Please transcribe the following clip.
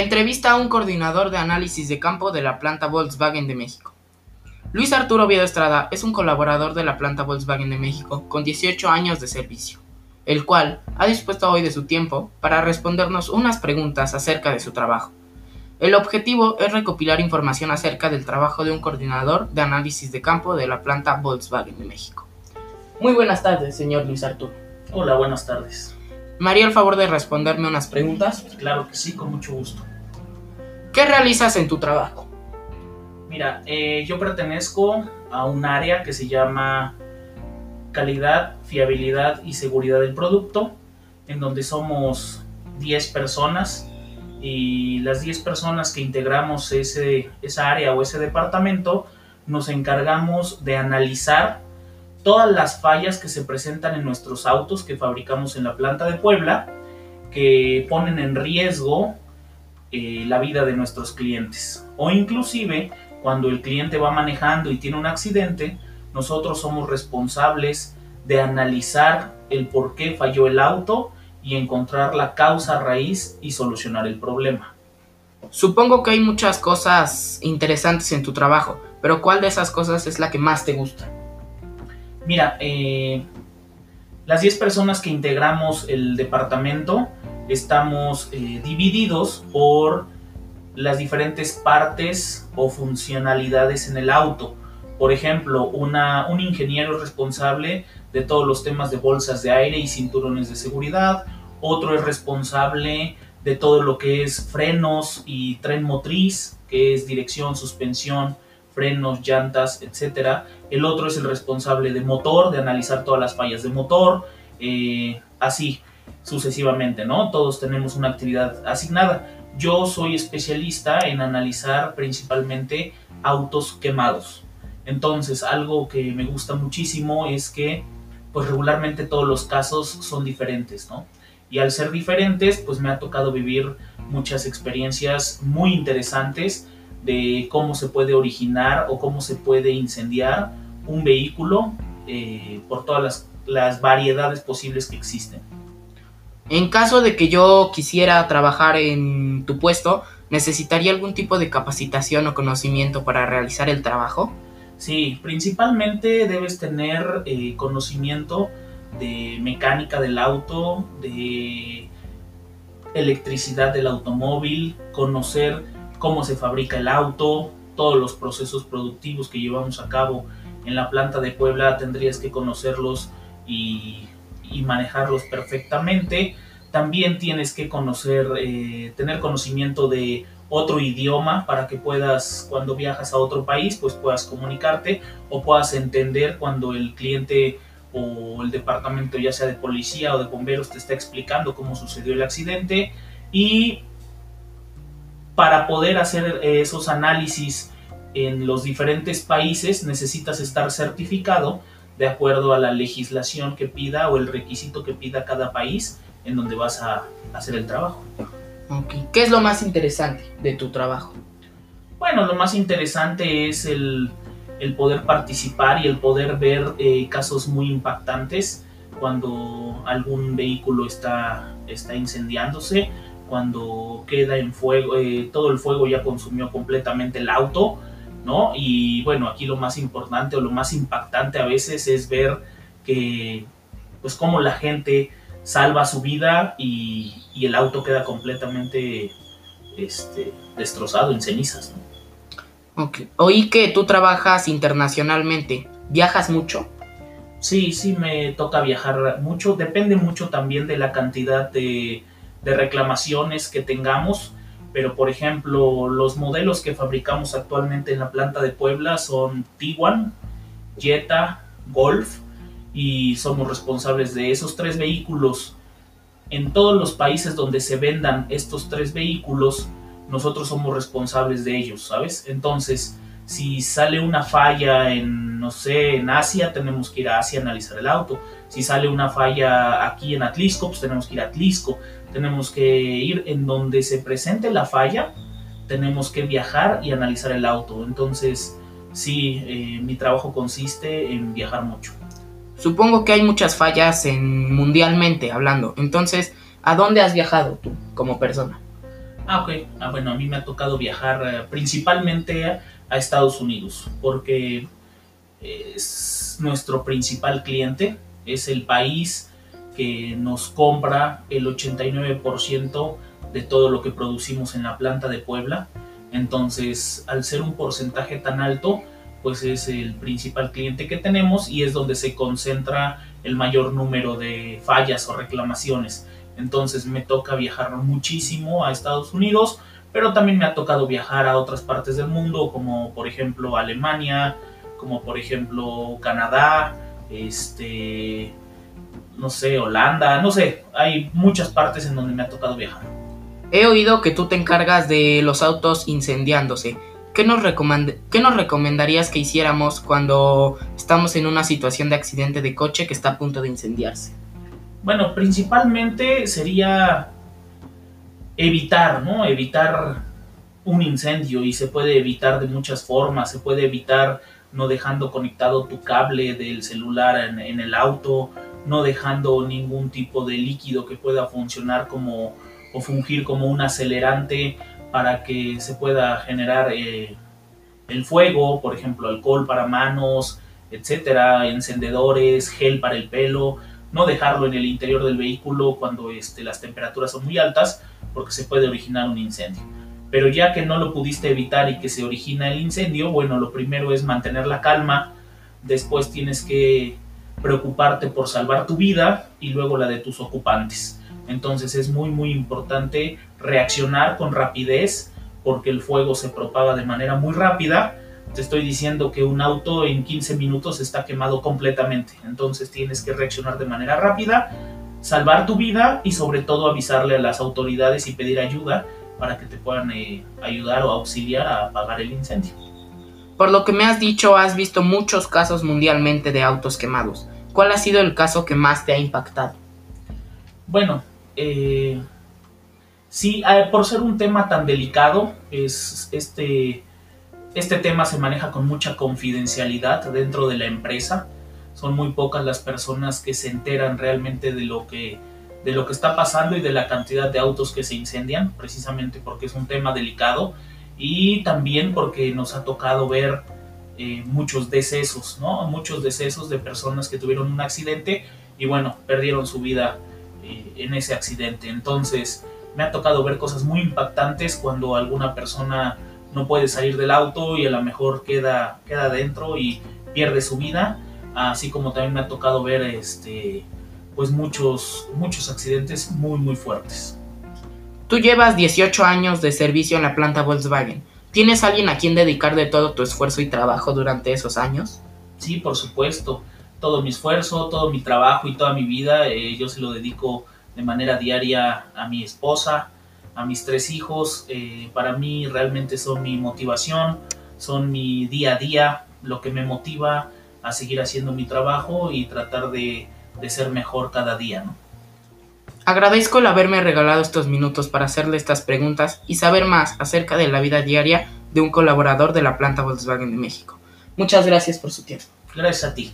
Entrevista a un coordinador de análisis de campo de la planta Volkswagen de México. Luis Arturo Oviedo Estrada es un colaborador de la planta Volkswagen de México con 18 años de servicio, el cual ha dispuesto hoy de su tiempo para respondernos unas preguntas acerca de su trabajo. El objetivo es recopilar información acerca del trabajo de un coordinador de análisis de campo de la planta Volkswagen de México. Muy buenas tardes, señor Luis Arturo. Hola, buenas tardes. ¿Me haría el favor de responderme unas preguntas? Claro que sí, con mucho gusto. ¿Qué realizas en tu trabajo? Mira, eh, yo pertenezco a un área que se llama calidad, fiabilidad y seguridad del producto, en donde somos 10 personas y las 10 personas que integramos ese, esa área o ese departamento nos encargamos de analizar todas las fallas que se presentan en nuestros autos que fabricamos en la planta de Puebla, que ponen en riesgo eh, la vida de nuestros clientes. O inclusive cuando el cliente va manejando y tiene un accidente, nosotros somos responsables de analizar el por qué falló el auto y encontrar la causa raíz y solucionar el problema. Supongo que hay muchas cosas interesantes en tu trabajo, pero ¿cuál de esas cosas es la que más te gusta? Mira, eh, las 10 personas que integramos el departamento estamos eh, divididos por las diferentes partes o funcionalidades en el auto. Por ejemplo, una, un ingeniero es responsable de todos los temas de bolsas de aire y cinturones de seguridad, otro es responsable de todo lo que es frenos y tren motriz, que es dirección, suspensión, frenos, llantas, etc. El otro es el responsable de motor, de analizar todas las fallas de motor, eh, así sucesivamente, ¿no? Todos tenemos una actividad asignada. Yo soy especialista en analizar principalmente autos quemados. Entonces, algo que me gusta muchísimo es que, pues regularmente todos los casos son diferentes, ¿no? Y al ser diferentes, pues me ha tocado vivir muchas experiencias muy interesantes de cómo se puede originar o cómo se puede incendiar un vehículo eh, por todas las, las variedades posibles que existen. En caso de que yo quisiera trabajar en tu puesto, ¿necesitaría algún tipo de capacitación o conocimiento para realizar el trabajo? Sí, principalmente debes tener eh, conocimiento de mecánica del auto, de electricidad del automóvil, conocer cómo se fabrica el auto, todos los procesos productivos que llevamos a cabo en la planta de Puebla tendrías que conocerlos y y manejarlos perfectamente. También tienes que conocer, eh, tener conocimiento de otro idioma para que puedas, cuando viajas a otro país, pues puedas comunicarte o puedas entender cuando el cliente o el departamento, ya sea de policía o de bomberos, te está explicando cómo sucedió el accidente. Y para poder hacer esos análisis en los diferentes países necesitas estar certificado de acuerdo a la legislación que pida o el requisito que pida cada país en donde vas a hacer el trabajo. ¿Qué es lo más interesante de tu trabajo? Bueno, lo más interesante es el, poder participar y el poder ver eh, casos muy impactantes cuando algún vehículo está, está incendiándose, cuando queda en fuego, eh, todo el fuego ya consumió completamente el auto ¿no? Y bueno, aquí lo más importante o lo más impactante a veces es ver que, pues, cómo la gente salva su vida y, el auto queda completamente este, destrozado en cenizas, Oí que tú trabajas internacionalmente. ¿Viajas mucho? Sí, sí, me toca viajar mucho. Depende mucho también de la cantidad de, de reclamaciones que tengamos pero por ejemplo los modelos que fabricamos actualmente en la planta de Puebla son Tiguan, Jetta, Golf y somos responsables de esos tres vehículos. En todos los países donde se vendan estos tres vehículos, nosotros somos responsables de ellos, ¿sabes? Entonces, si sale una falla en, no sé, en Asia, tenemos que ir a Asia a analizar el auto. Si sale una falla aquí en Atlisco, pues tenemos que ir a Atlisco tenemos que ir en donde se presente la falla, tenemos que viajar y analizar el auto. Entonces, sí, eh, mi trabajo consiste en viajar mucho. Supongo que hay muchas fallas en mundialmente hablando. Entonces, ¿a dónde has viajado tú como persona? Ah, ok. Ah, bueno, a mí me ha tocado viajar eh, principalmente a Estados Unidos, porque es nuestro principal cliente, es el país que nos compra el 89% de todo lo que producimos en la planta de Puebla. Entonces, al ser un porcentaje tan alto, pues es el principal cliente que tenemos y es donde se concentra el mayor número de fallas o reclamaciones. Entonces me toca viajar muchísimo a Estados Unidos, pero también me ha tocado viajar a otras partes del mundo, como por ejemplo Alemania, como por ejemplo Canadá, este, no sé, Holanda, no sé, hay muchas partes en donde me ha tocado viajar. He oído que tú te encargas de los autos incendiándose. ¿Qué nos, ¿Qué nos recomendarías que hiciéramos cuando estamos en una situación de accidente de coche que está a punto de incendiarse? Bueno, principalmente sería evitar, ¿no? Evitar un incendio y se puede evitar de muchas formas. Se puede evitar no dejando conectado tu cable del celular en, en el auto, no dejando ningún tipo de líquido que pueda funcionar como o fungir como un acelerante para que se pueda generar eh, el fuego, por ejemplo, alcohol para manos, etcétera, encendedores, gel para el pelo, no dejarlo en el interior del vehículo cuando este, las temperaturas son muy altas porque se puede originar un incendio. Pero ya que no lo pudiste evitar y que se origina el incendio, bueno, lo primero es mantener la calma, después tienes que preocuparte por salvar tu vida y luego la de tus ocupantes. Entonces es muy muy importante reaccionar con rapidez porque el fuego se propaga de manera muy rápida. Te estoy diciendo que un auto en 15 minutos está quemado completamente. Entonces tienes que reaccionar de manera rápida, salvar tu vida y sobre todo avisarle a las autoridades y pedir ayuda para que te puedan eh, ayudar o auxiliar a apagar el incendio. Por lo que me has dicho, has visto muchos casos mundialmente de autos quemados. ¿Cuál ha sido el caso que más te ha impactado? Bueno, eh, sí, por ser un tema tan delicado, es, este, este tema se maneja con mucha confidencialidad dentro de la empresa. Son muy pocas las personas que se enteran realmente de lo que, de lo que está pasando y de la cantidad de autos que se incendian, precisamente porque es un tema delicado y también porque nos ha tocado ver eh, muchos decesos, ¿no? Muchos decesos de personas que tuvieron un accidente y bueno, perdieron su vida eh, en ese accidente. Entonces me ha tocado ver cosas muy impactantes cuando alguna persona no puede salir del auto y a lo mejor queda, queda dentro y pierde su vida. Así como también me ha tocado ver este, pues muchos, muchos accidentes muy muy fuertes. Tú llevas 18 años de servicio en la planta Volkswagen. ¿Tienes alguien a quien dedicar de todo tu esfuerzo y trabajo durante esos años? Sí, por supuesto todo mi esfuerzo, todo mi trabajo y toda mi vida, eh, yo se lo dedico de manera diaria a mi esposa, a mis tres hijos. Eh, para mí realmente son mi motivación, son mi día a día, lo que me motiva a seguir haciendo mi trabajo y tratar de, de ser mejor cada día. ¿no? Agradezco el haberme regalado estos minutos para hacerle estas preguntas y saber más acerca de la vida diaria de un colaborador de la planta Volkswagen de México. Muchas gracias por su tiempo. Gracias a ti.